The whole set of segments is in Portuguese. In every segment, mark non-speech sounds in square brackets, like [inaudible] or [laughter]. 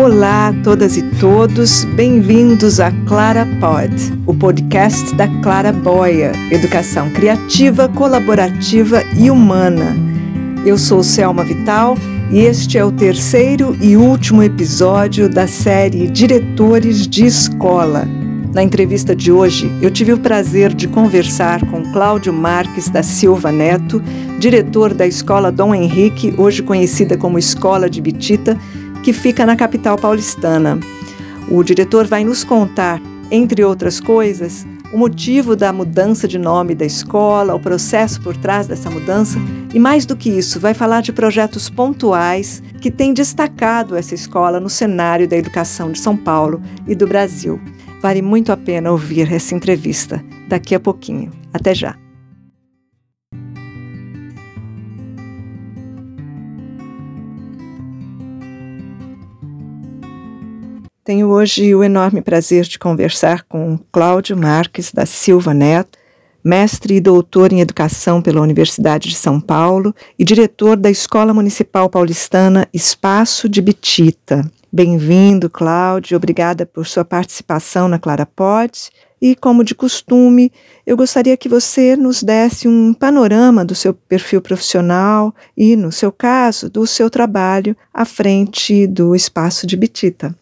Olá a todas e todos, bem-vindos a Clara Pod, o podcast da Clara Boia, educação criativa, colaborativa e humana. Eu sou Selma Vital e este é o terceiro e último episódio da série Diretores de Escola. Na entrevista de hoje, eu tive o prazer de conversar com Cláudio Marques da Silva Neto, diretor da Escola Dom Henrique, hoje conhecida como Escola de Bitita, que fica na capital paulistana. O diretor vai nos contar, entre outras coisas, o motivo da mudança de nome da escola, o processo por trás dessa mudança e, mais do que isso, vai falar de projetos pontuais que têm destacado essa escola no cenário da educação de São Paulo e do Brasil. Vale muito a pena ouvir essa entrevista daqui a pouquinho. Até já! Tenho hoje o enorme prazer de conversar com Cláudio Marques da Silva Neto, mestre e doutor em educação pela Universidade de São Paulo e diretor da Escola Municipal Paulistana Espaço de Bitita. Bem-vindo, Cláudio. Obrigada por sua participação na Clara Pod. E, como de costume, eu gostaria que você nos desse um panorama do seu perfil profissional e, no seu caso, do seu trabalho à frente do Espaço de Bitita.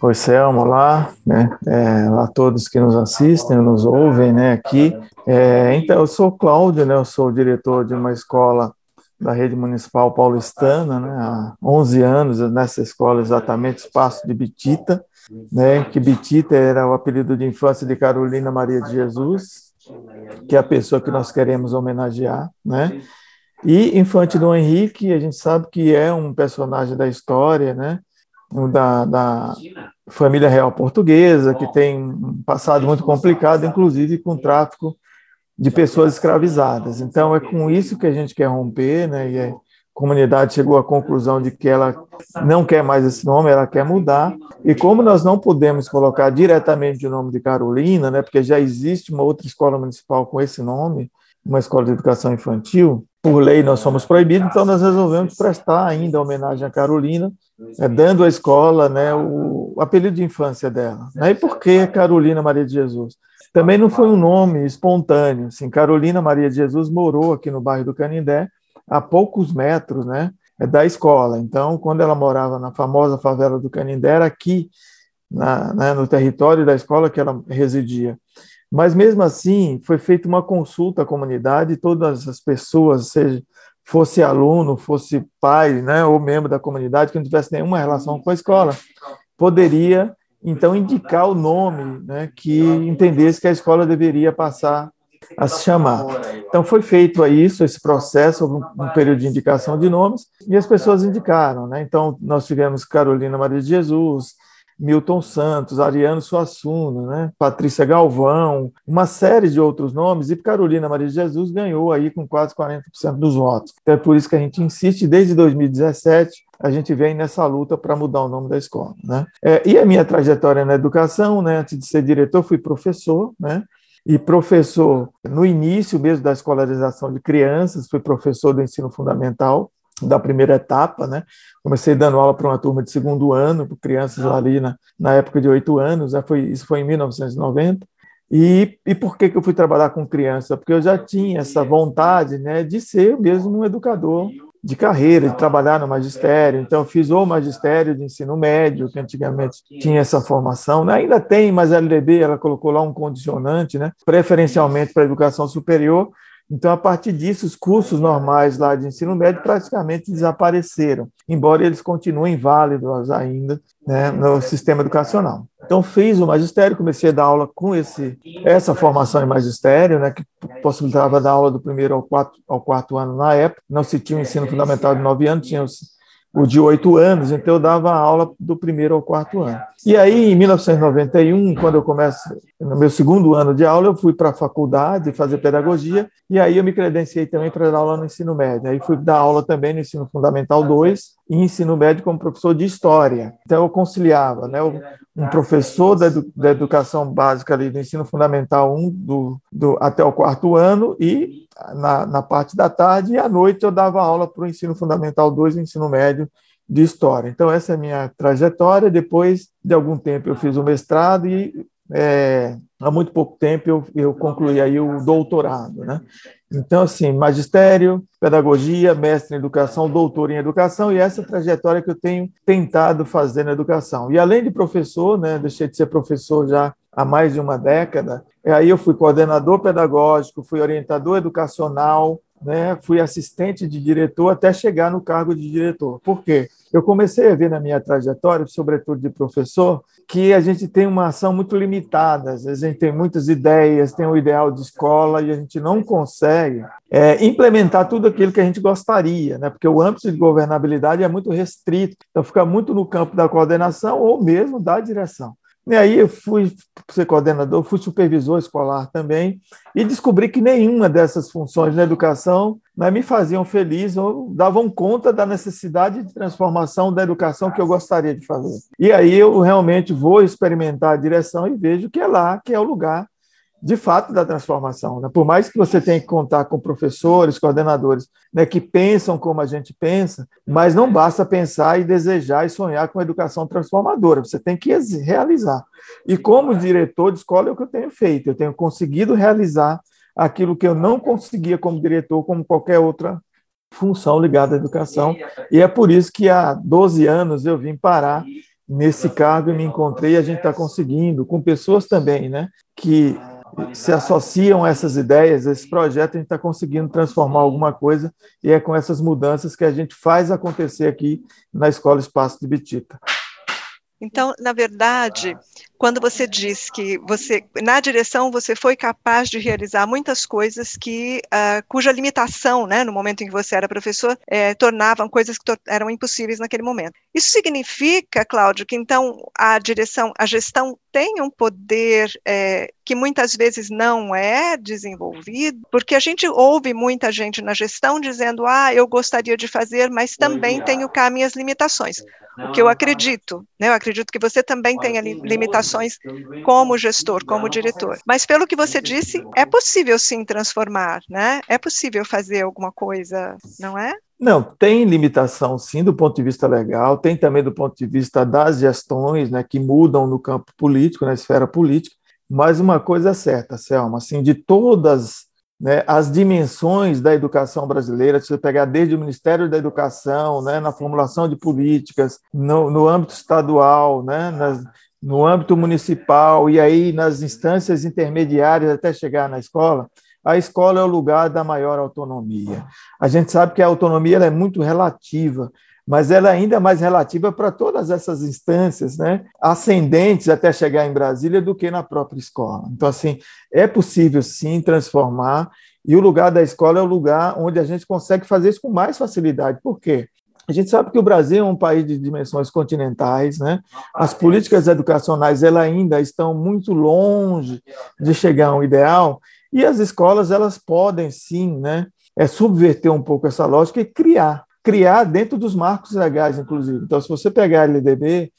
Oi, Selma, olá, né? É, a todos que nos assistem, nos ouvem, né, aqui. É, então, eu sou Cláudio, né, eu sou diretor de uma escola da rede municipal paulistana, né, há 11 anos nessa escola exatamente, Espaço de Bitita, né, que Bitita era o apelido de infância de Carolina Maria de Jesus, que é a pessoa que nós queremos homenagear, né, e Infante do Henrique, a gente sabe que é um personagem da história, né, da, da família real portuguesa, que tem um passado muito complicado, inclusive com o tráfico de pessoas escravizadas. Então, é com isso que a gente quer romper, né? E a comunidade chegou à conclusão de que ela não quer mais esse nome, ela quer mudar. E como nós não podemos colocar diretamente o nome de Carolina, né? Porque já existe uma outra escola municipal com esse nome, uma escola de educação infantil, por lei nós somos proibidos, então nós resolvemos prestar ainda homenagem a Carolina, né, dando à escola né, o, o apelido de infância dela. Né? E por que Carolina Maria de Jesus? Também não foi um nome espontâneo. Assim, Carolina Maria de Jesus morou aqui no bairro do Canindé, a poucos metros né, da escola. Então, quando ela morava na famosa favela do Canindé, era aqui, na, né, no território da escola que ela residia. Mas mesmo assim, foi feita uma consulta à comunidade, todas as pessoas, seja fosse aluno, fosse pai, né, ou membro da comunidade que não tivesse nenhuma relação com a escola, poderia então indicar o nome, né, que entendesse que a escola deveria passar a se chamar. Então foi feito isso, esse processo, um, um período de indicação de nomes, e as pessoas indicaram, né? Então nós tivemos Carolina Maria de Jesus, Milton Santos, Ariano Suassuna, né? Patrícia Galvão, uma série de outros nomes, e Carolina Maria de Jesus ganhou aí com quase 40% dos votos. Então é por isso que a gente insiste, desde 2017, a gente vem nessa luta para mudar o nome da escola. Né? É, e a minha trajetória na educação, né? antes de ser diretor, fui professor, né? e professor no início mesmo da escolarização de crianças, fui professor do ensino fundamental, da primeira etapa, né? Comecei dando aula para uma turma de segundo ano, para crianças ali na, na época de oito anos, né? foi, isso foi em 1990. E, e por que, que eu fui trabalhar com criança? Porque eu já tinha essa vontade né, de ser mesmo um educador de carreira, de trabalhar no magistério. Então, eu fiz o magistério de ensino médio, que antigamente tinha essa formação. Né? Ainda tem, mas a LDB ela colocou lá um condicionante, né? preferencialmente para a educação superior, então, a partir disso, os cursos normais lá de ensino médio praticamente desapareceram, embora eles continuem válidos ainda né, no sistema educacional. Então, fiz o magistério, comecei a dar aula com esse, essa formação em magistério, né, que possibilitava dar aula do primeiro ao quarto, ao quarto ano na época. Não se tinha o ensino fundamental de nove anos, tinha os o de oito anos, então eu dava aula do primeiro ao quarto ano. E aí, em 1991, quando eu começo, no meu segundo ano de aula, eu fui para a faculdade fazer pedagogia, e aí eu me credenciei também para dar aula no ensino médio. Aí fui dar aula também no ensino fundamental 2 e ensino médio como professor de história. Então eu conciliava, né, um professor da, edu da educação básica ali do ensino fundamental 1 do, do, até o quarto ano e na, na parte da tarde e à noite eu dava aula para o ensino fundamental 2 e ensino médio de história. Então, essa é a minha trajetória. Depois de algum tempo, eu fiz o mestrado e é, há muito pouco tempo eu, eu concluí aí o doutorado, né? Então, assim, magistério, pedagogia, mestre em educação, doutor em educação, e essa trajetória que eu tenho tentado fazer na educação. E além de professor, né, deixei de ser professor já há mais de uma década, aí eu fui coordenador pedagógico, fui orientador educacional, né, fui assistente de diretor até chegar no cargo de diretor. Por quê? Eu comecei a ver na minha trajetória, sobretudo de professor, que a gente tem uma ação muito limitada. A gente tem muitas ideias, tem um ideal de escola e a gente não consegue é, implementar tudo aquilo que a gente gostaria, né? porque o âmbito de governabilidade é muito restrito. Então, fica muito no campo da coordenação ou mesmo da direção. E aí eu fui ser coordenador, fui supervisor escolar também, e descobri que nenhuma dessas funções na educação né, me faziam feliz ou davam conta da necessidade de transformação da educação que eu gostaria de fazer. E aí eu realmente vou experimentar a direção e vejo que é lá que é o lugar de fato da transformação. Né? Por mais que você tenha que contar com professores, coordenadores né, que pensam como a gente pensa, mas não basta pensar e desejar e sonhar com a educação transformadora, você tem que realizar. E como diretor de escola é o que eu tenho feito, eu tenho conseguido realizar aquilo que eu não conseguia como diretor, como qualquer outra função ligada à educação, e é por isso que há 12 anos eu vim parar nesse cargo e me encontrei, a gente está conseguindo, com pessoas também, né, que se associam essas ideias, esse projeto, a gente está conseguindo transformar alguma coisa e é com essas mudanças que a gente faz acontecer aqui na Escola Espaço de Bitita. Então, na verdade, quando você diz que você, na direção, você foi capaz de realizar muitas coisas que, uh, cuja limitação, né, no momento em que você era professor, eh, tornavam coisas que eram impossíveis naquele momento. Isso significa, Cláudio, que então a direção, a gestão tem um poder eh, que muitas vezes não é desenvolvido, porque a gente ouve muita gente na gestão dizendo, ah, eu gostaria de fazer, mas também tenho cá minhas limitações. O que eu acredito, né? Eu acredito que você também tenha limitações como gestor, como diretor. Mas pelo que você disse, é possível sim transformar, né? É possível fazer alguma coisa, não é? Não, tem limitação sim do ponto de vista legal, tem também do ponto de vista das gestões, né, que mudam no campo político, na esfera política, mas uma coisa é certa, Selma, assim, de todas né, as dimensões da educação brasileira, se você pegar desde o Ministério da Educação, né, na formulação de políticas, no, no âmbito estadual, né, nas, no âmbito municipal e aí nas instâncias intermediárias até chegar na escola, a escola é o lugar da maior autonomia. A gente sabe que a autonomia é muito relativa, mas ela é ainda mais relativa para todas essas instâncias, né, ascendentes até chegar em Brasília do que na própria escola. Então, assim, é possível sim transformar, e o lugar da escola é o lugar onde a gente consegue fazer isso com mais facilidade. Por quê? A gente sabe que o Brasil é um país de dimensões continentais, né? As políticas educacionais elas ainda estão muito longe de chegar a um ideal, e as escolas elas podem sim, né, é subverter um pouco essa lógica e criar criar dentro dos marcos legais, inclusive. Então, se você pegar a LDB,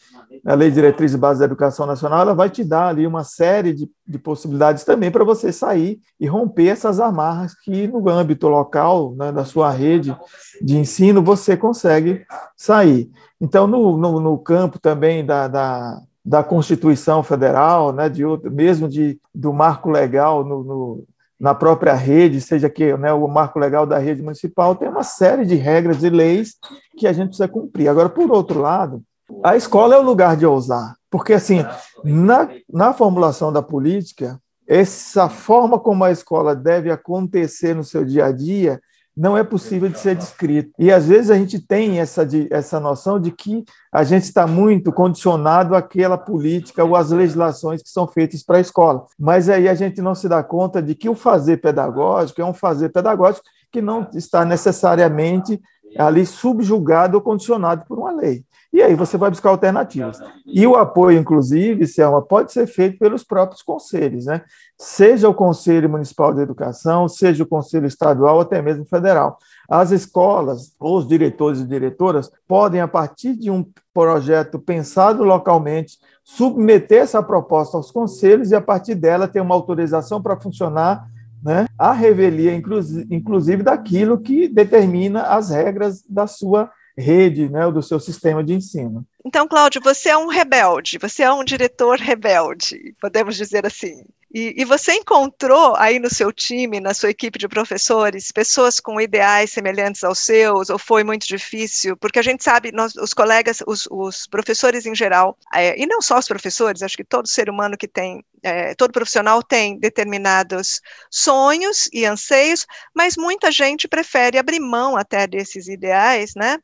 a Lei de Diretriz e Base da Educação Nacional, ela vai te dar ali uma série de, de possibilidades também para você sair e romper essas amarras que no âmbito local, né, da sua rede de ensino, você consegue sair. Então, no, no, no campo também da, da, da Constituição Federal, né, de outro, mesmo de, do marco legal no, no na própria rede, seja que né, o marco legal da rede municipal, tem uma série de regras e leis que a gente precisa cumprir. Agora, por outro lado, a escola é o lugar de ousar, porque assim, na, na formulação da política, essa forma como a escola deve acontecer no seu dia a dia não é possível de ser descrito. E às vezes a gente tem essa, de, essa noção de que a gente está muito condicionado àquela política ou às legislações que são feitas para a escola. Mas aí a gente não se dá conta de que o fazer pedagógico é um fazer pedagógico que não está necessariamente ali subjugado ou condicionado por uma lei. E aí você vai buscar alternativas. E o apoio, inclusive, Selma, pode ser feito pelos próprios conselhos, né? Seja o Conselho Municipal de Educação, seja o Conselho Estadual, até mesmo federal. As escolas, os diretores e diretoras, podem, a partir de um projeto pensado localmente, submeter essa proposta aos conselhos e, a partir dela, ter uma autorização para funcionar né, a revelia, inclusive, daquilo que determina as regras da sua rede, né, do seu sistema de ensino. Então, Cláudio, você é um rebelde, você é um diretor rebelde, podemos dizer assim. E, e, você encontrou aí no seu time, na sua equipe de professores, pessoas com ideais semelhantes aos seus, ou foi muito difícil? Porque a gente sabe, nós, os colegas, os, os professores em geral, é, e não só os professores, acho que todo ser humano que tem, é, todo profissional tem determinados sonhos e anseios, mas muita gente prefere abrir mão até desses ideais, né?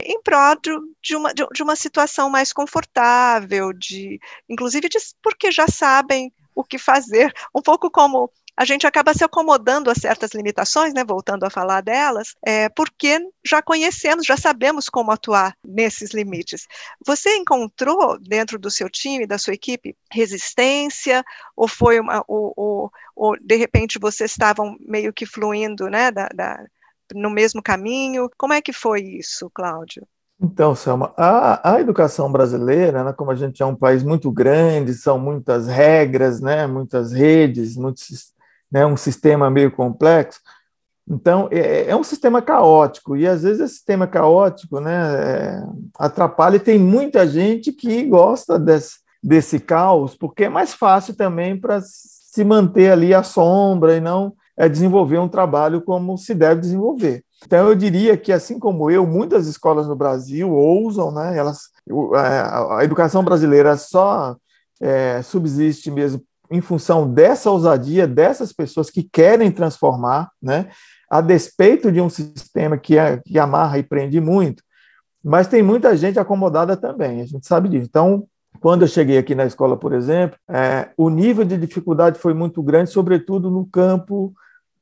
em prol de uma, de uma situação mais confortável, de, inclusive de, porque já sabem o que fazer, um pouco como a gente acaba se acomodando a certas limitações, né, voltando a falar delas, é, porque já conhecemos, já sabemos como atuar nesses limites. Você encontrou dentro do seu time, da sua equipe, resistência, ou foi uma, ou, ou, ou de repente vocês estavam meio que fluindo, né, da, da, no mesmo caminho? Como é que foi isso, Cláudio? Então, Selma, a, a educação brasileira, né, como a gente é um país muito grande, são muitas regras, né, muitas redes, muitos, né, um sistema meio complexo, então é, é, um sistema caótico, e às vezes esse sistema caótico né, é, atrapalha, e tem muita gente que gosta desse, desse caos, porque é mais fácil também para se manter ali à sombra e não é, desenvolver um trabalho como se deve desenvolver. Então, eu diria que, assim como eu, muitas escolas no Brasil ousam, né? Elas, a, educação brasileira só é, subsiste mesmo em função dessa ousadia dessas pessoas que querem transformar, né? A despeito de um sistema que, é, que amarra e prende muito, mas tem muita gente acomodada também, a gente sabe disso. Então, quando eu cheguei aqui na escola, por exemplo, é, o nível de dificuldade foi muito grande, sobretudo no campo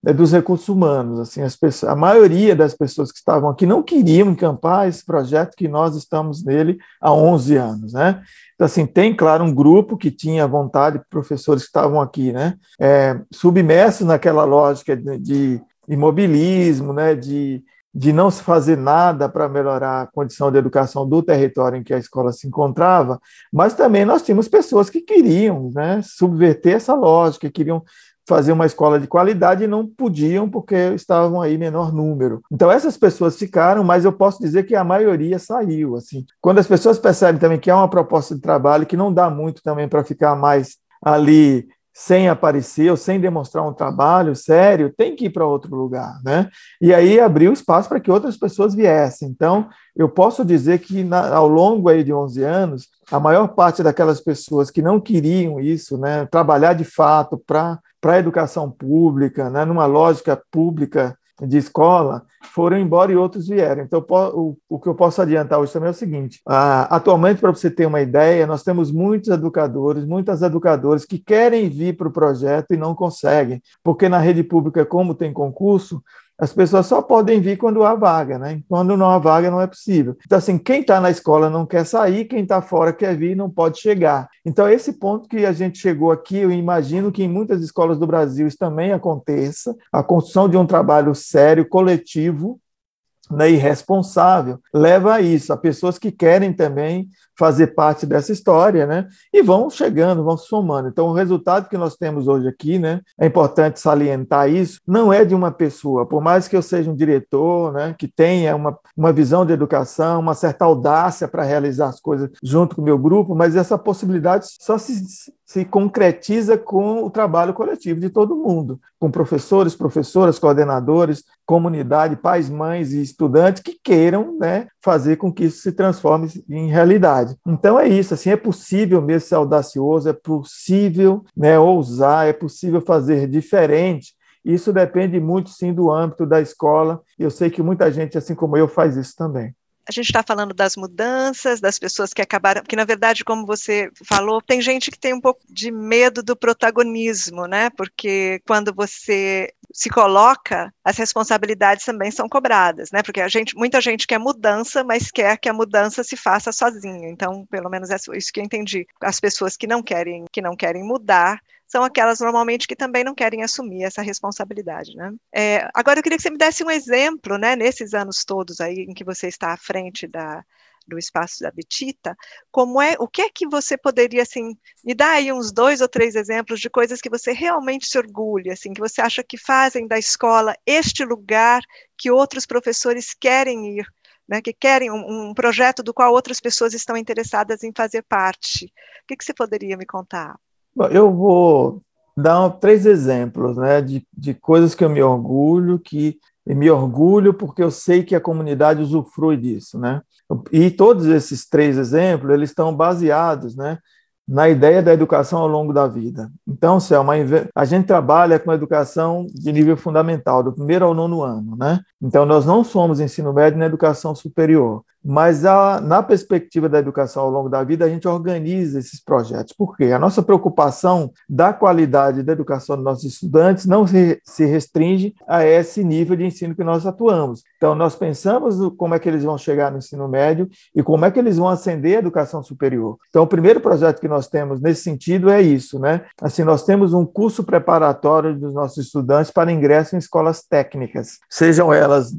né, dos recursos humanos. Assim, as pessoas, a maioria das pessoas que estavam aqui não queriam encampar esse projeto que nós estamos nele há 11 anos, né? Então, assim, tem, claro, um grupo que tinha vontade, professores que estavam aqui, né? É, submersos naquela lógica de, de imobilismo, né? De, de não se fazer nada para melhorar a condição de educação do território em que a escola se encontrava, mas também nós tínhamos pessoas que queriam né, subverter essa lógica, queriam fazer uma escola de qualidade e não podiam porque estavam aí menor número. Então essas pessoas ficaram, mas eu posso dizer que a maioria saiu, assim. Quando as pessoas percebem também que é uma proposta de trabalho que não dá muito também para ficar mais ali sem aparecer ou sem demonstrar um trabalho sério, tem que ir para outro lugar, né? E aí abriu espaço para que outras pessoas viessem. Então, eu posso dizer que na, ao longo aí de 11 anos, a maior parte daquelas pessoas que não queriam isso, né, trabalhar de fato para para a educação pública, né, numa lógica pública de escola, foram embora e outros vieram. Então, o, o que eu posso adiantar hoje também é o seguinte: atualmente, para você ter uma ideia, nós temos muitos educadores, muitas educadoras que querem vir para o projeto e não conseguem, porque na rede pública, como tem concurso, as pessoas só podem vir quando há vaga, né? Quando não há vaga, não é possível. Então, assim, quem está na escola não quer sair, quem está fora quer vir não pode chegar. Então, esse ponto que a gente chegou aqui, eu imagino que em muitas escolas do Brasil isso também aconteça a construção de um trabalho sério, coletivo, né, irresponsável, leva a isso, a pessoas que querem também fazer parte dessa história, né, e vão chegando, vão somando. Então, o resultado que nós temos hoje aqui, né, é importante salientar isso, não é de uma pessoa, por mais que eu seja um diretor, né, que tenha uma, uma visão de educação, uma certa audácia para realizar as coisas junto com o meu grupo, mas essa possibilidade só se, se concretiza com o trabalho coletivo de todo mundo, com professores, professoras, coordenadores, comunidade, pais, mães e estudantes que queiram né, fazer com que isso se transforme em realidade. Então é isso, assim, é possível mesmo ser audacioso, é possível né, ousar, é possível fazer diferente. Isso depende muito, sim, do âmbito da escola. Eu sei que muita gente, assim como eu, faz isso também a gente está falando das mudanças, das pessoas que acabaram, porque na verdade, como você falou, tem gente que tem um pouco de medo do protagonismo, né? Porque quando você se coloca, as responsabilidades também são cobradas, né? Porque a gente, muita gente quer mudança, mas quer que a mudança se faça sozinha. Então, pelo menos é isso que eu entendi. As pessoas que não querem, que não querem mudar, são aquelas normalmente que também não querem assumir essa responsabilidade, né? É, agora eu queria que você me desse um exemplo, né, nesses anos todos aí em que você está à frente da, do espaço da Betita, como é, o que é que você poderia, assim, me dar aí uns dois ou três exemplos de coisas que você realmente se orgulha, assim, que você acha que fazem da escola este lugar que outros professores querem ir né, que querem um, um, projeto do qual outras pessoas estão interessadas em fazer parte. O que, que você poderia me contar? Bom, eu vou dar três exemplos né, de, de coisas que eu me orgulho, que me orgulho porque eu sei que a comunidade usufrui disso. Né? E todos esses três exemplos, eles estão baseados né, na ideia da educação ao longo da vida. Então, Selma, a gente trabalha com educação de nível fundamental, do primeiro ao nono ano, né? Então, nós não somos ensino médio na educação superior. Mas a, na perspectiva da educação ao longo da vida, a gente organiza esses projetos. Por quê? A nossa preocupação da qualidade da educação dos nossos estudantes não se, se restringe a esse nível de ensino que nós atuamos. Então, nós pensamos como é que eles vão chegar no ensino médio e como é que eles vão ascender a educação superior. Então, o primeiro projeto que nós temos nesse sentido é isso, né? Assim, nós temos um curso preparatório dos nossos estudantes para ingresso em escolas técnicas, sejam elas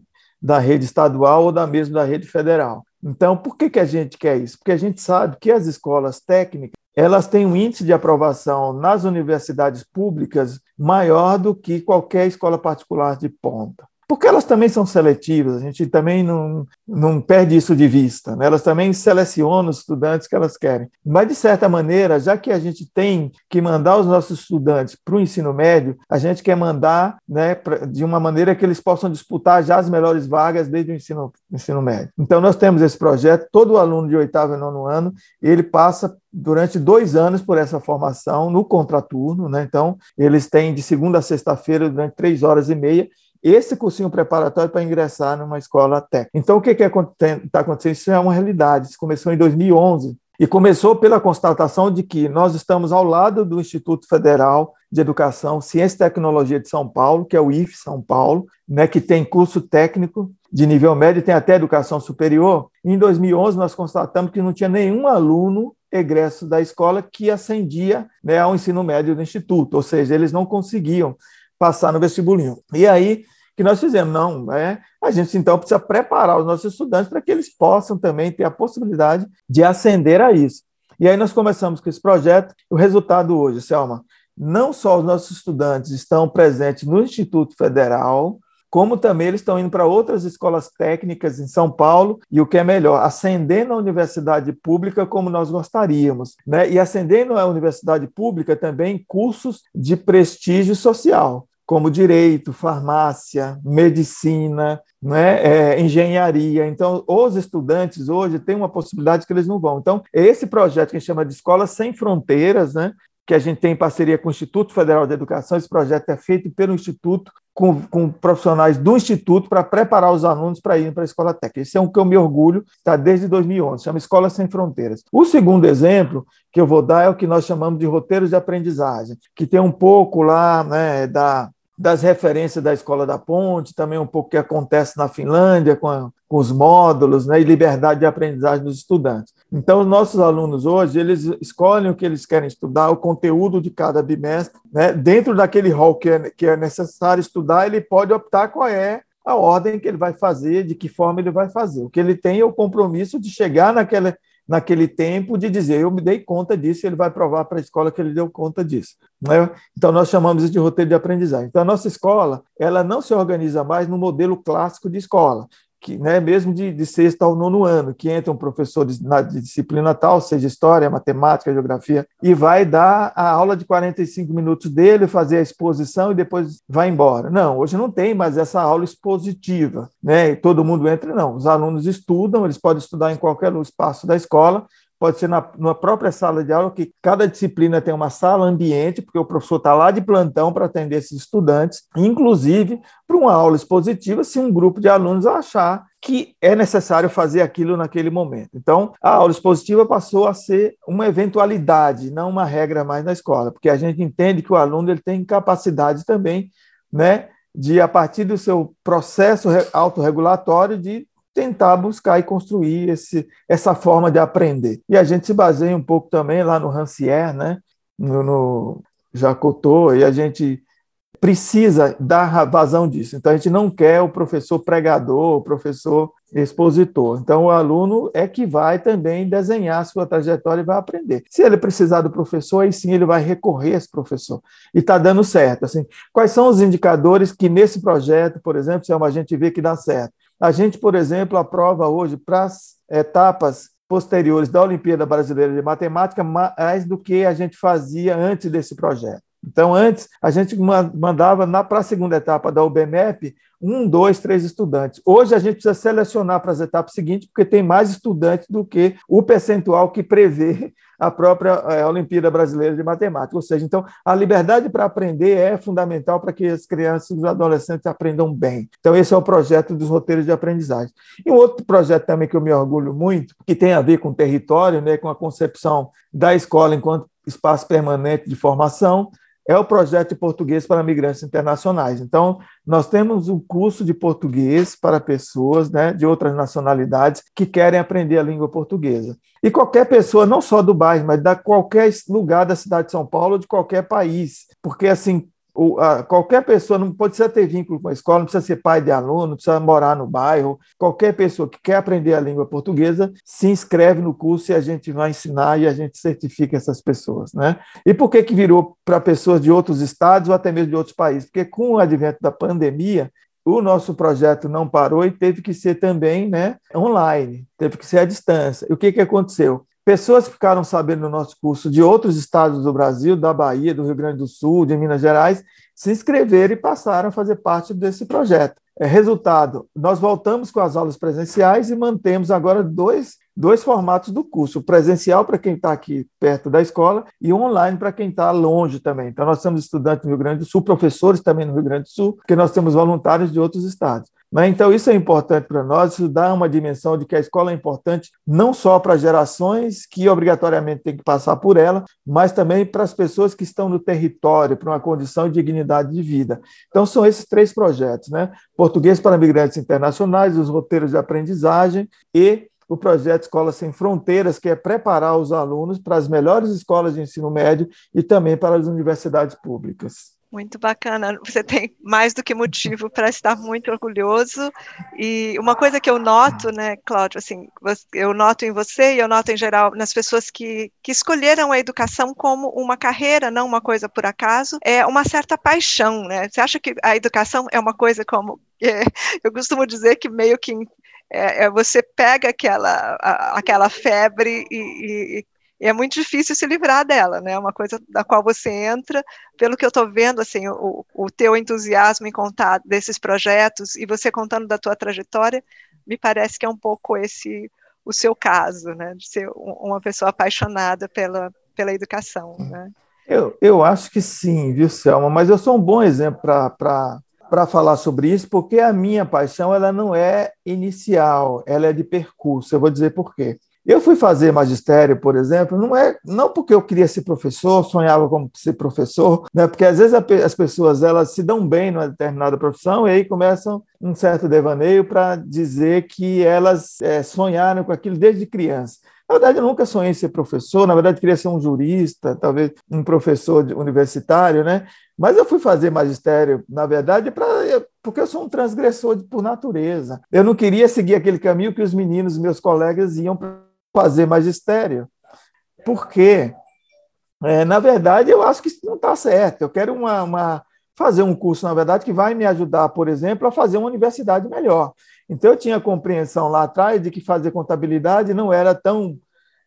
da rede estadual ou da mesma da rede federal. Então, por que, que a gente quer isso? Porque a gente sabe que as escolas técnicas elas têm um índice de aprovação nas universidades públicas maior do que qualquer escola particular de ponta porque elas também são seletivas, a gente também não, não perde isso de vista, né? elas também selecionam os estudantes que elas querem. Mas, de certa maneira, já que a gente tem que mandar os nossos estudantes para o ensino médio, a gente quer mandar né, pra, de uma maneira que eles possam disputar já as melhores vagas desde o ensino, ensino médio. Então, nós temos esse projeto, todo aluno de oitavo e nono ano, ele passa durante dois anos por essa formação no contraturno, né? Então, eles têm de segunda a sexta-feira, durante três horas e meia, esse cursinho preparatório para ingressar numa escola técnica. Então, o que está acontecendo? Isso é uma realidade. Isso começou em 2011 e começou pela constatação de que nós estamos ao lado do Instituto Federal de Educação, Ciência e Tecnologia de São Paulo, que é o IF São Paulo, né, que tem curso técnico de nível médio e tem até educação superior. Em 2011, nós constatamos que não tinha nenhum aluno egresso da escola que ascendia né, ao ensino médio do Instituto, ou seja, eles não conseguiam passar no vestibulinho. E aí, que nós fizemos. Não, é, a gente então precisa preparar os nossos estudantes para que eles possam também ter a possibilidade de ascender a isso. E aí nós começamos com esse projeto. O resultado hoje, Selma, não só os nossos estudantes estão presentes no Instituto Federal, como também eles estão indo para outras escolas técnicas em São Paulo, e o que é melhor, ascendendo a universidade pública como nós gostaríamos, né? e ascendendo a universidade pública também cursos de prestígio social como direito, farmácia, medicina, né, é, engenharia. Então, os estudantes hoje têm uma possibilidade que eles não vão. Então, esse projeto que a gente chama de Escola Sem Fronteiras, né, que a gente tem em parceria com o Instituto Federal de Educação, esse projeto é feito pelo Instituto, com, com profissionais do Instituto, para preparar os alunos para irem para a escola técnica. Esse é um que eu me orgulho, está desde 2011, chama Escola Sem Fronteiras. O segundo exemplo que eu vou dar é o que nós chamamos de roteiros de aprendizagem, que tem um pouco lá né, da das referências da Escola da Ponte, também um pouco o que acontece na Finlândia com, a, com os módulos né, e liberdade de aprendizagem dos estudantes. Então, os nossos alunos hoje, eles escolhem o que eles querem estudar, o conteúdo de cada bimestre, né, dentro daquele rol que é, que é necessário estudar, ele pode optar qual é a ordem que ele vai fazer, de que forma ele vai fazer. O que ele tem é o compromisso de chegar naquela naquele tempo de dizer, eu me dei conta disso, ele vai provar para a escola que ele deu conta disso. Né? Então, nós chamamos isso de roteiro de aprendizagem. Então, a nossa escola, ela não se organiza mais no modelo clássico de escola que, né, mesmo de, de sexto ao nono ano, que entra um professor na, disciplina tal, seja história, matemática, geografia, e vai dar a aula de 45 minutos dele, fazer a exposição e depois vai embora. Não, hoje não tem mais essa aula expositiva, né? E todo mundo entra, não. Os alunos estudam, eles podem estudar em qualquer espaço da escola, pode ser na, na própria sala de aula, que cada disciplina tem uma sala ambiente, porque o professor está lá de plantão para atender esses estudantes, inclusive para uma aula expositiva, se um grupo de alunos achar que é necessário fazer aquilo naquele momento. Então, a aula expositiva passou a ser uma eventualidade, não uma regra mais na escola, porque a gente entende que o aluno ele tem capacidade também, né, de a partir do seu processo autorregulatório de tentar buscar e construir esse, essa forma de aprender. E a gente se baseia um pouco também lá no Rancière, né? no, no Jacotot, e a gente precisa dar vazão disso. Então, a gente não quer o professor pregador, o professor expositor. Então, o aluno é que vai também desenhar a sua trajetória e vai aprender. Se ele precisar do professor, aí sim ele vai recorrer a esse professor. E está dando certo. Assim, quais são os indicadores que nesse projeto, por exemplo, se é uma gente vê que dá certo? A gente, por exemplo, aprova hoje para as etapas posteriores da Olimpíada Brasileira de Matemática mais do que a gente fazia antes desse projeto. Então, antes, a gente mandava para a segunda etapa da UBMEP um, dois, três estudantes. Hoje, a gente precisa selecionar para as etapas seguintes, porque tem mais estudantes do que o percentual que prevê a própria é, Olimpíada Brasileira de Matemática. Ou seja, então, a liberdade para aprender é fundamental para que as crianças e os adolescentes aprendam bem. Então, esse é o projeto dos roteiros de aprendizagem. E um outro projeto também que eu me orgulho muito, que tem a ver com o território, né, com a concepção da escola enquanto espaço permanente de formação, é o projeto de português para migrantes internacionais. Então, nós temos um curso de português para pessoas né, de outras nacionalidades que querem aprender a língua portuguesa. E qualquer pessoa, não só do bairro, mas de qualquer lugar da cidade de São Paulo, de qualquer país, porque assim o, a, qualquer pessoa, não pode ter vínculo com a escola, não precisa ser pai de aluno, não precisa morar no bairro. Qualquer pessoa que quer aprender a língua portuguesa se inscreve no curso e a gente vai ensinar e a gente certifica essas pessoas. Né? E por que, que virou para pessoas de outros estados ou até mesmo de outros países? Porque com o advento da pandemia, o nosso projeto não parou e teve que ser também né, online, teve que ser à distância. E o que, que aconteceu? Pessoas ficaram sabendo no nosso curso de outros estados do Brasil, da Bahia, do Rio Grande do Sul, de Minas Gerais, se inscreveram e passaram a fazer parte desse projeto. É, resultado, nós voltamos com as aulas presenciais e mantemos agora dois, dois formatos do curso: presencial para quem está aqui perto da escola e online para quem está longe também. Então, nós temos estudantes no Rio Grande do Sul, professores também no Rio Grande do Sul, porque nós temos voluntários de outros estados. Né? Então, isso é importante para nós, isso dá uma dimensão de que a escola é importante não só para gerações que obrigatoriamente têm que passar por ela, mas também para as pessoas que estão no território, para uma condição de dignidade de vida. Então, são esses três projetos: né? Português para Migrantes Internacionais, os roteiros de aprendizagem e o projeto Escola Sem Fronteiras, que é preparar os alunos para as melhores escolas de ensino médio e também para as universidades públicas. Muito bacana. Você tem mais do que motivo para estar muito orgulhoso. E uma coisa que eu noto, né, Cláudio, assim, eu noto em você e eu noto em geral nas pessoas que, que escolheram a educação como uma carreira, não uma coisa por acaso, é uma certa paixão, né? Você acha que a educação é uma coisa como é, eu costumo dizer que meio que é, é, você pega aquela, a, aquela febre e, e, e é muito difícil se livrar dela, né? É uma coisa da qual você entra, pelo que eu estou vendo, assim, o, o teu entusiasmo em contar desses projetos e você contando da tua trajetória, me parece que é um pouco esse o seu caso, né? De ser uma pessoa apaixonada pela, pela educação, né? Eu, eu acho que sim, viu, Selma? Mas eu sou um bom exemplo para falar sobre isso, porque a minha paixão ela não é inicial, ela é de percurso. Eu vou dizer por quê. Eu fui fazer magistério, por exemplo, não é não porque eu queria ser professor, sonhava como ser professor, né? Porque às vezes as pessoas elas se dão bem numa determinada profissão e aí começam um certo devaneio para dizer que elas é, sonharam com aquilo desde criança. Na verdade, eu nunca sonhei em ser professor, na verdade, queria ser um jurista, talvez um professor universitário, né? Mas eu fui fazer magistério, na verdade, pra, porque eu sou um transgressor por natureza. Eu não queria seguir aquele caminho que os meninos, meus colegas, iam fazer magistério. Porque, é, na verdade, eu acho que isso não está certo. Eu quero uma, uma, fazer um curso, na verdade, que vai me ajudar, por exemplo, a fazer uma universidade melhor. Então, eu tinha compreensão lá atrás de que fazer contabilidade não era tão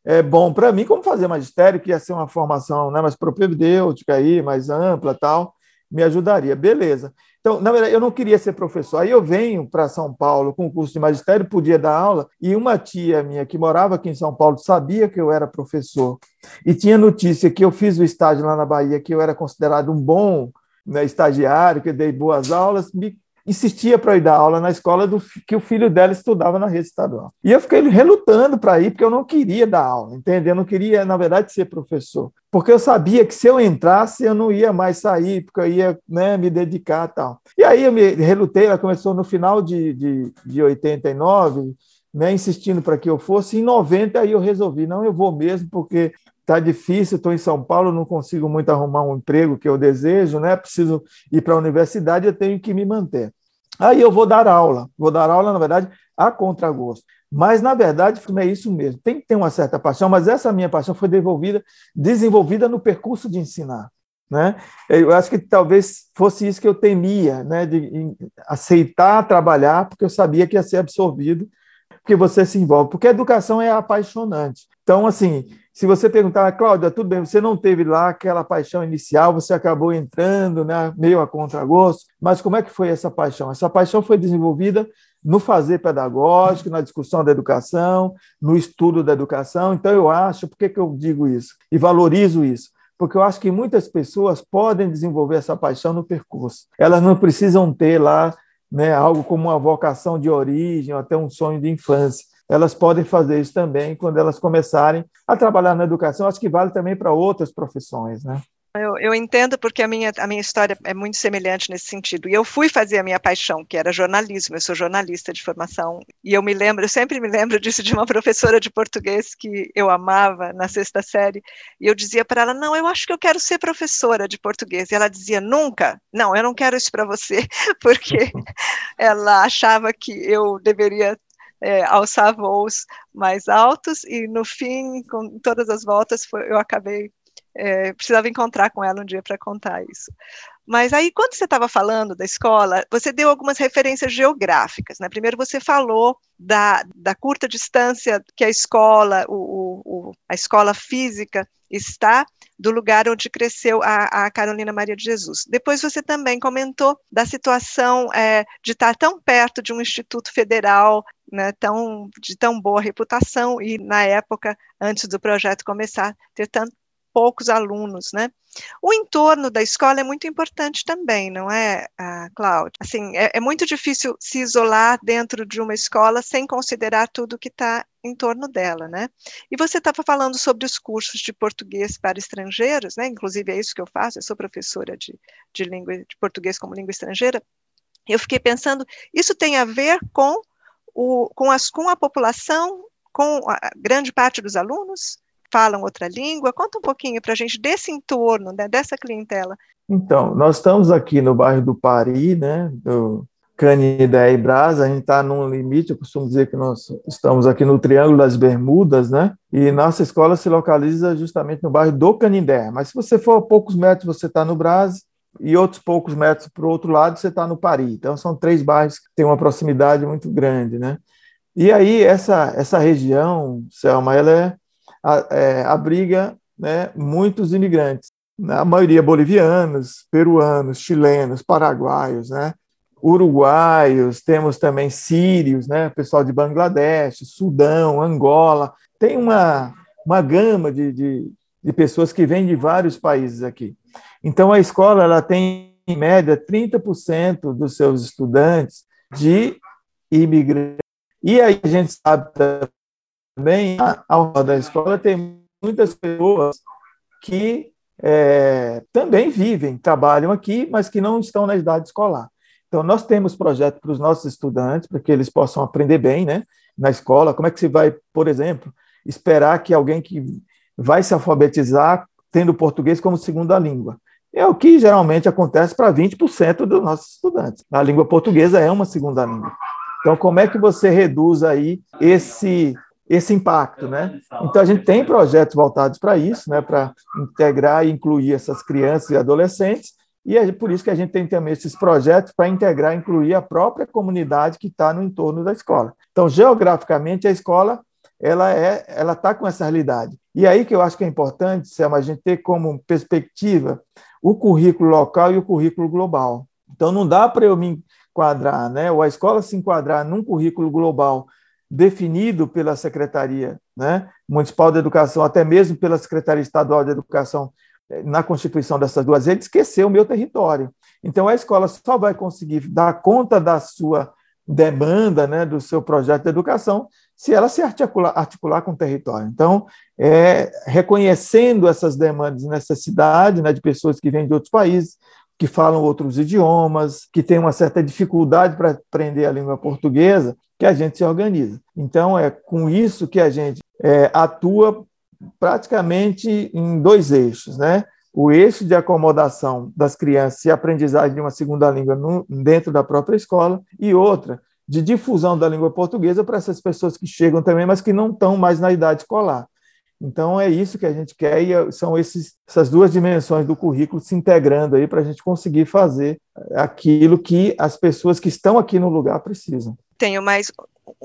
é, bom para mim como fazer magistério, que ia ser uma formação né, mais propedêutica, aí, mais ampla tal, me ajudaria. Beleza. Então, na verdade, eu não queria ser professor. Aí eu venho para São Paulo com o curso de magistério, podia dar aula, e uma tia minha que morava aqui em São Paulo sabia que eu era professor e tinha notícia que eu fiz o estágio lá na Bahia, que eu era considerado um bom né, estagiário, que dei boas aulas, me insistia para ir dar aula na escola do, que o filho dela estudava na rede estadual. E eu fiquei relutando para ir, porque eu não queria dar aula, entendeu? Eu não queria, na verdade, ser professor. Porque eu sabia que se eu entrasse, eu não ia mais sair, porque eu ia né, me dedicar e tal. E aí eu me relutei, ela começou no final de, de, de 89, né, insistindo para que eu fosse. Em 90, aí eu resolvi, não, eu vou mesmo, porque está difícil, estou em São Paulo, não consigo muito arrumar um emprego que eu desejo, né? Preciso ir para a universidade, eu tenho que me manter. Aí eu vou dar aula, vou dar aula, na verdade, a contragosto. Mas, na verdade, é isso mesmo. Tem que ter uma certa paixão, mas essa minha paixão foi desenvolvida, desenvolvida no percurso de ensinar. né? Eu acho que talvez fosse isso que eu temia, né? De aceitar trabalhar, porque eu sabia que ia ser absorvido, porque você se envolve. Porque a educação é apaixonante. Então, assim, se você perguntar, Cláudia, tudo bem, você não teve lá aquela paixão inicial, você acabou entrando, né, meio a contragosto, mas como é que foi essa paixão? Essa paixão foi desenvolvida no fazer pedagógico, na discussão da educação, no estudo da educação. Então, eu acho, por que, que eu digo isso? E valorizo isso? Porque eu acho que muitas pessoas podem desenvolver essa paixão no percurso. Elas não precisam ter lá né, algo como uma vocação de origem, ou até um sonho de infância. Elas podem fazer isso também quando elas começarem a trabalhar na educação. Acho que vale também para outras profissões, né? Eu, eu, entendo porque a minha, a minha história é muito semelhante nesse sentido. E eu fui fazer a minha paixão, que era jornalismo. Eu sou jornalista de formação. E eu me lembro, eu sempre me lembro disso de uma professora de português que eu amava na sexta série. E eu dizia para ela: Não, eu acho que eu quero ser professora de português. E ela dizia: Nunca, não, eu não quero isso para você, [laughs] porque [laughs] ela achava que eu deveria é, alçar voos mais altos e no fim, com todas as voltas, foi, eu acabei é, precisava encontrar com ela um dia para contar isso. Mas aí, quando você estava falando da escola, você deu algumas referências geográficas. Né? Primeiro, você falou da, da curta distância que a escola, o, o, a escola física está do lugar onde cresceu a, a, Carolina Maria de Jesus. Depois você também comentou da situação é, de estar tão perto de um instituto federal, né, tão, de tão boa reputação, e na época, antes do projeto começar, ter tanto, poucos alunos, né? O entorno da escola é muito importante também, não é, Cláudia? Assim, é, é, muito difícil se isolar dentro de uma escola sem considerar tudo que está em torno dela, né? E você estava falando sobre os cursos de português para estrangeiros, né? Inclusive é isso que eu faço, eu sou professora de, de língua de português como língua estrangeira. Eu fiquei pensando, isso tem a ver com o, com, as, com a população, com a grande parte dos alunos? Falam outra língua? Conta um pouquinho para a gente desse entorno, né, dessa clientela. Então, nós estamos aqui no bairro do Pari, né, do Canidé e Brás, a gente está num limite, eu costumo dizer que nós estamos aqui no Triângulo das Bermudas, né, e nossa escola se localiza justamente no bairro do Canindé, mas se você for a poucos metros, você está no Brás, e outros poucos metros para o outro lado, você está no Pari. Então, são três bairros que têm uma proximidade muito grande, né? E aí, essa, essa região, Selma, ela é é, abriga né, muitos imigrantes, né, a maioria bolivianos, peruanos, chilenos, paraguaios, né, uruguaios, temos também sírios, né, pessoal de Bangladesh, Sudão, Angola, tem uma, uma gama de, de, de pessoas que vêm de vários países aqui. Então, a escola ela tem, em média, 30% dos seus estudantes de imigrantes. E aí a gente sabe também, ao redor da escola, tem muitas pessoas que é, também vivem, trabalham aqui, mas que não estão na idade escolar. Então, nós temos projetos para os nossos estudantes, para que eles possam aprender bem né, na escola. Como é que se vai, por exemplo, esperar que alguém que vai se alfabetizar tendo português como segunda língua? É o que geralmente acontece para 20% dos nossos estudantes. A língua portuguesa é uma segunda língua. Então, como é que você reduz aí esse esse impacto, né? Então a gente tem projetos voltados para isso, né? Para integrar e incluir essas crianças e adolescentes e é por isso que a gente tem também esses projetos para integrar, e incluir a própria comunidade que está no entorno da escola. Então geograficamente a escola ela é, ela está com essa realidade. E aí que eu acho que é importante, Selma, a gente ter como perspectiva o currículo local e o currículo global. Então não dá para eu me enquadrar, né? Ou a escola se enquadrar num currículo global definido pela Secretaria né, Municipal de Educação, até mesmo pela Secretaria Estadual de Educação, eh, na constituição dessas duas redes, esqueceu o meu território. Então, a escola só vai conseguir dar conta da sua demanda, né, do seu projeto de educação, se ela se articular, articular com o território. Então, é, reconhecendo essas demandas e necessidades né, de pessoas que vêm de outros países, que falam outros idiomas, que têm uma certa dificuldade para aprender a língua portuguesa, que a gente se organiza. Então, é com isso que a gente é, atua praticamente em dois eixos, né? O eixo de acomodação das crianças e aprendizagem de uma segunda língua no, dentro da própria escola, e outra de difusão da língua portuguesa para essas pessoas que chegam também, mas que não estão mais na idade escolar. Então é isso que a gente quer e é, são esses, essas duas dimensões do currículo se integrando aí para a gente conseguir fazer aquilo que as pessoas que estão aqui no lugar precisam. Tenho mais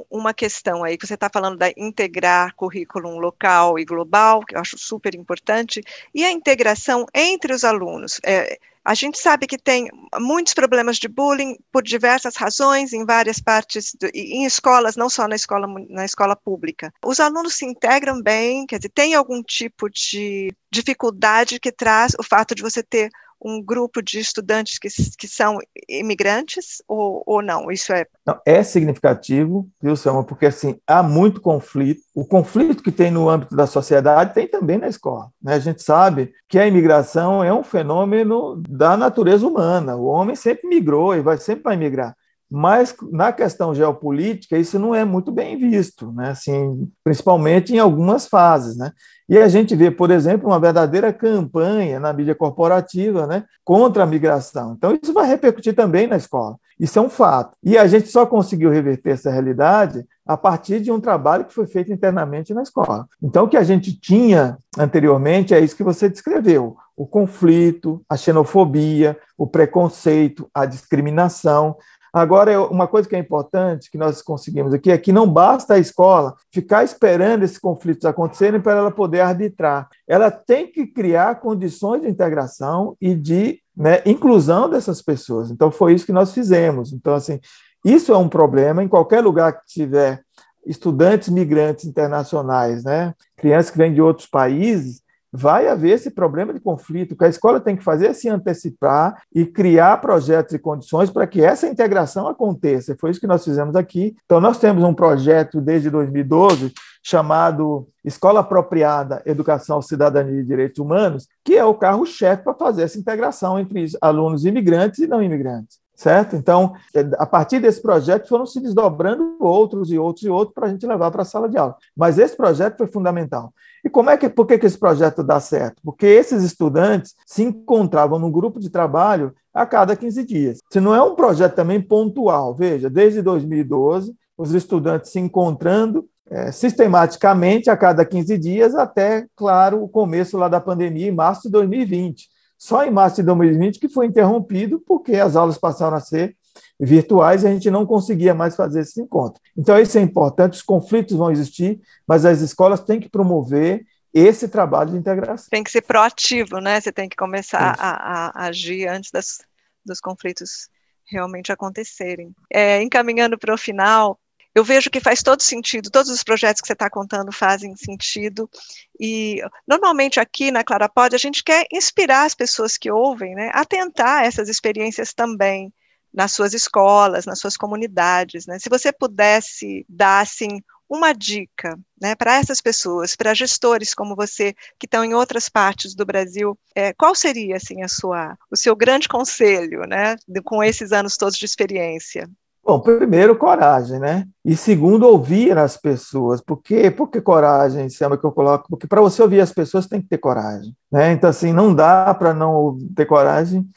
uma questão aí, que você está falando da integrar currículo local e global, que eu acho super importante, e a integração entre os alunos. É, a gente sabe que tem muitos problemas de bullying por diversas razões em várias partes, do, em escolas, não só na escola, na escola pública. Os alunos se integram bem, quer dizer, tem algum tipo de dificuldade que traz o fato de você ter um grupo de estudantes que, que são imigrantes ou, ou não? Isso é. Não, é significativo, viu, Selma? Porque assim, há muito conflito. O conflito que tem no âmbito da sociedade tem também na escola. Né? A gente sabe que a imigração é um fenômeno da natureza humana. O homem sempre migrou e vai sempre vai migrar mas na questão geopolítica isso não é muito bem visto, né? assim, principalmente em algumas fases. Né? E a gente vê, por exemplo, uma verdadeira campanha na mídia corporativa né, contra a migração. Então, isso vai repercutir também na escola. Isso é um fato. E a gente só conseguiu reverter essa realidade a partir de um trabalho que foi feito internamente na escola. Então, o que a gente tinha anteriormente é isso que você descreveu: o conflito, a xenofobia, o preconceito, a discriminação. Agora, uma coisa que é importante que nós conseguimos aqui é que não basta a escola ficar esperando esses conflitos acontecerem para ela poder arbitrar. Ela tem que criar condições de integração e de né, inclusão dessas pessoas. Então, foi isso que nós fizemos. Então, assim, isso é um problema em qualquer lugar que tiver estudantes migrantes internacionais, né, crianças que vêm de outros países, vai haver esse problema de conflito. O que a escola tem que fazer é se antecipar e criar projetos e condições para que essa integração aconteça. Foi isso que nós fizemos aqui. Então, nós temos um projeto desde 2012 chamado Escola Apropriada Educação, Cidadania e Direitos Humanos, que é o carro-chefe para fazer essa integração entre alunos imigrantes e não imigrantes certo? Então, a partir desse projeto foram se desdobrando outros e outros e outros para a gente levar para a sala de aula. Mas esse projeto foi fundamental. E como é que, por que, que esse projeto dá certo? Porque esses estudantes se encontravam num grupo de trabalho a cada 15 dias. Se não é um projeto também pontual, veja, desde 2012, os estudantes se encontrando é, sistematicamente a cada 15 dias até, claro, o começo lá da pandemia, em março de 2020. Só em março de 2020 que foi interrompido, porque as aulas passaram a ser virtuais e a gente não conseguia mais fazer esse encontro. Então, isso é importante, os conflitos vão existir, mas as escolas têm que promover esse trabalho de integração. Tem que ser proativo, né? Você tem que começar a, a, agir antes das, dos conflitos realmente acontecerem. É, encaminhando para o final, eu vejo que faz todo sentido, todos os projetos que você está contando fazem sentido, e normalmente aqui na Clarapod a gente quer inspirar as pessoas que ouvem né, a tentar essas experiências também nas suas escolas, nas suas comunidades. Né? Se você pudesse dar assim, uma dica né, para essas pessoas, para gestores como você, que estão em outras partes do Brasil, é, qual seria assim, a sua, o seu grande conselho né, com esses anos todos de experiência? Bom, primeiro, coragem, né? E segundo, ouvir as pessoas. Por quê? Por que coragem, Selma, que eu coloco? Porque para você ouvir as pessoas tem que ter coragem, né? Então, assim, não dá para não ter coragem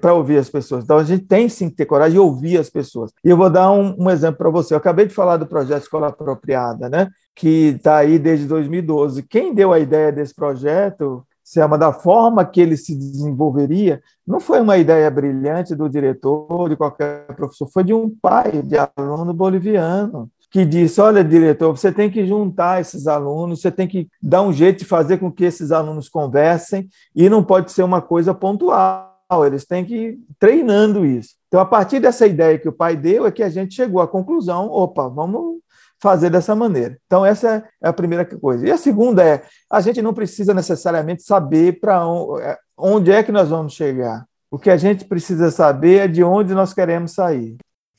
para ouvir as pessoas. Então, a gente tem sim que ter coragem de ouvir as pessoas. E eu vou dar um, um exemplo para você. Eu acabei de falar do projeto Escola Apropriada, né? Que está aí desde 2012. Quem deu a ideia desse projeto Selma, da forma que ele se desenvolveria, não foi uma ideia brilhante do diretor, de qualquer professor, foi de um pai de aluno boliviano que disse: Olha, diretor, você tem que juntar esses alunos, você tem que dar um jeito de fazer com que esses alunos conversem, e não pode ser uma coisa pontual, eles têm que ir treinando isso. Então, a partir dessa ideia que o pai deu, é que a gente chegou à conclusão: opa, vamos fazer dessa maneira. Então, essa é a primeira coisa. E a segunda é: a gente não precisa necessariamente saber para é, onde é que nós vamos chegar. O que a gente precisa saber é de onde nós queremos sair.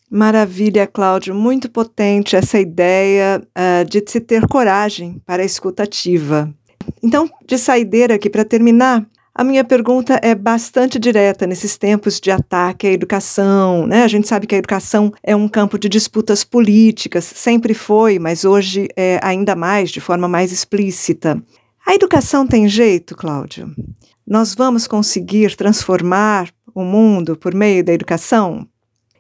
Maravilha, Cláudio. Muito potente essa ideia uh, de se ter coragem para a escutativa. Então, de saideira aqui, para terminar, a minha pergunta é bastante direta nesses tempos de ataque à educação. Né? A gente sabe que a educação é um campo de disputas políticas, sempre foi, mas hoje é ainda mais, de forma mais explícita. A educação tem jeito, Cláudio? Nós vamos conseguir transformar o mundo por meio da educação?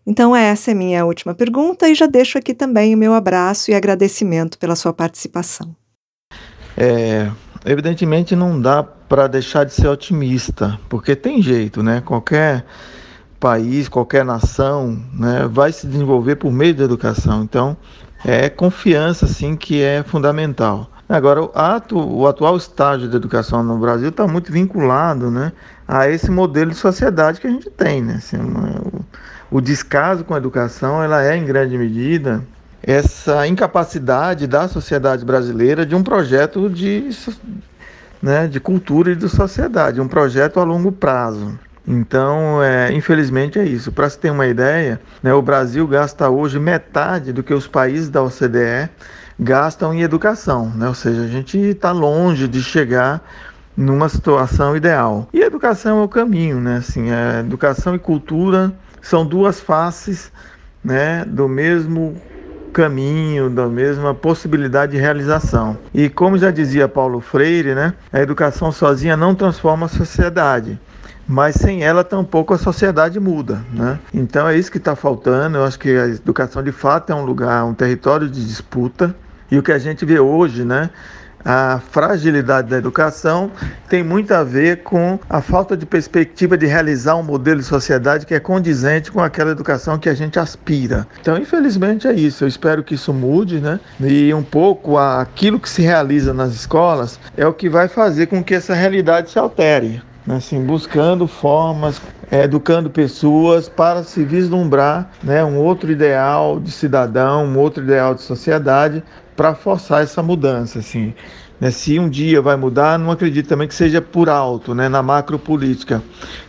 Então, essa é minha última pergunta e já deixo aqui também o meu abraço e agradecimento pela sua participação. É, evidentemente não dá para deixar de ser otimista, porque tem jeito, né? Qualquer país, qualquer nação, né, vai se desenvolver por meio da educação. Então, é confiança, sim, que é fundamental. Agora, o, ato, o atual estágio da educação no Brasil está muito vinculado né, a esse modelo de sociedade que a gente tem. Né? Assim, o, o descaso com a educação ela é, em grande medida, essa incapacidade da sociedade brasileira de um projeto de, né, de cultura e de sociedade, um projeto a longo prazo. Então, é, infelizmente é isso. Para se ter uma ideia, né, o Brasil gasta hoje metade do que os países da OCDE gastam em educação, né? ou seja, a gente está longe de chegar numa situação ideal. E educação é o caminho, né? Assim, é, educação e cultura são duas faces né, do mesmo caminho, da mesma possibilidade de realização. E como já dizia Paulo Freire, né, a educação sozinha não transforma a sociedade mas sem ela tampouco a sociedade muda, né? Então é isso que está faltando. Eu acho que a educação de fato é um lugar, um território de disputa e o que a gente vê hoje, né? A fragilidade da educação tem muito a ver com a falta de perspectiva de realizar um modelo de sociedade que é condizente com aquela educação que a gente aspira. Então, infelizmente, é isso. Eu espero que isso mude, né? E um pouco aquilo que se realiza nas escolas é o que vai fazer com que essa realidade se altere assim, buscando formas, educando pessoas para se vislumbrar né, um outro ideal de cidadão, um outro ideal de sociedade para forçar essa mudança. Assim. Né, se um dia vai mudar, não acredito também que seja por alto, né, na macropolítica.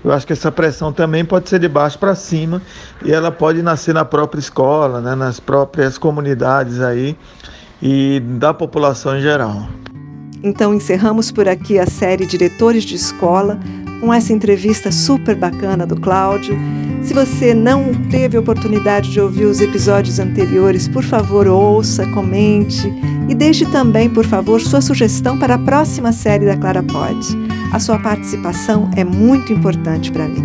Eu acho que essa pressão também pode ser de baixo para cima e ela pode nascer na própria escola, né, nas próprias comunidades aí e da população em geral. Então encerramos por aqui a série Diretores de Escola com essa entrevista super bacana do Cláudio. Se você não teve oportunidade de ouvir os episódios anteriores, por favor, ouça, comente e deixe também, por favor, sua sugestão para a próxima série da Clara Pod. A sua participação é muito importante para mim.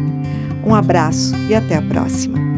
Um abraço e até a próxima.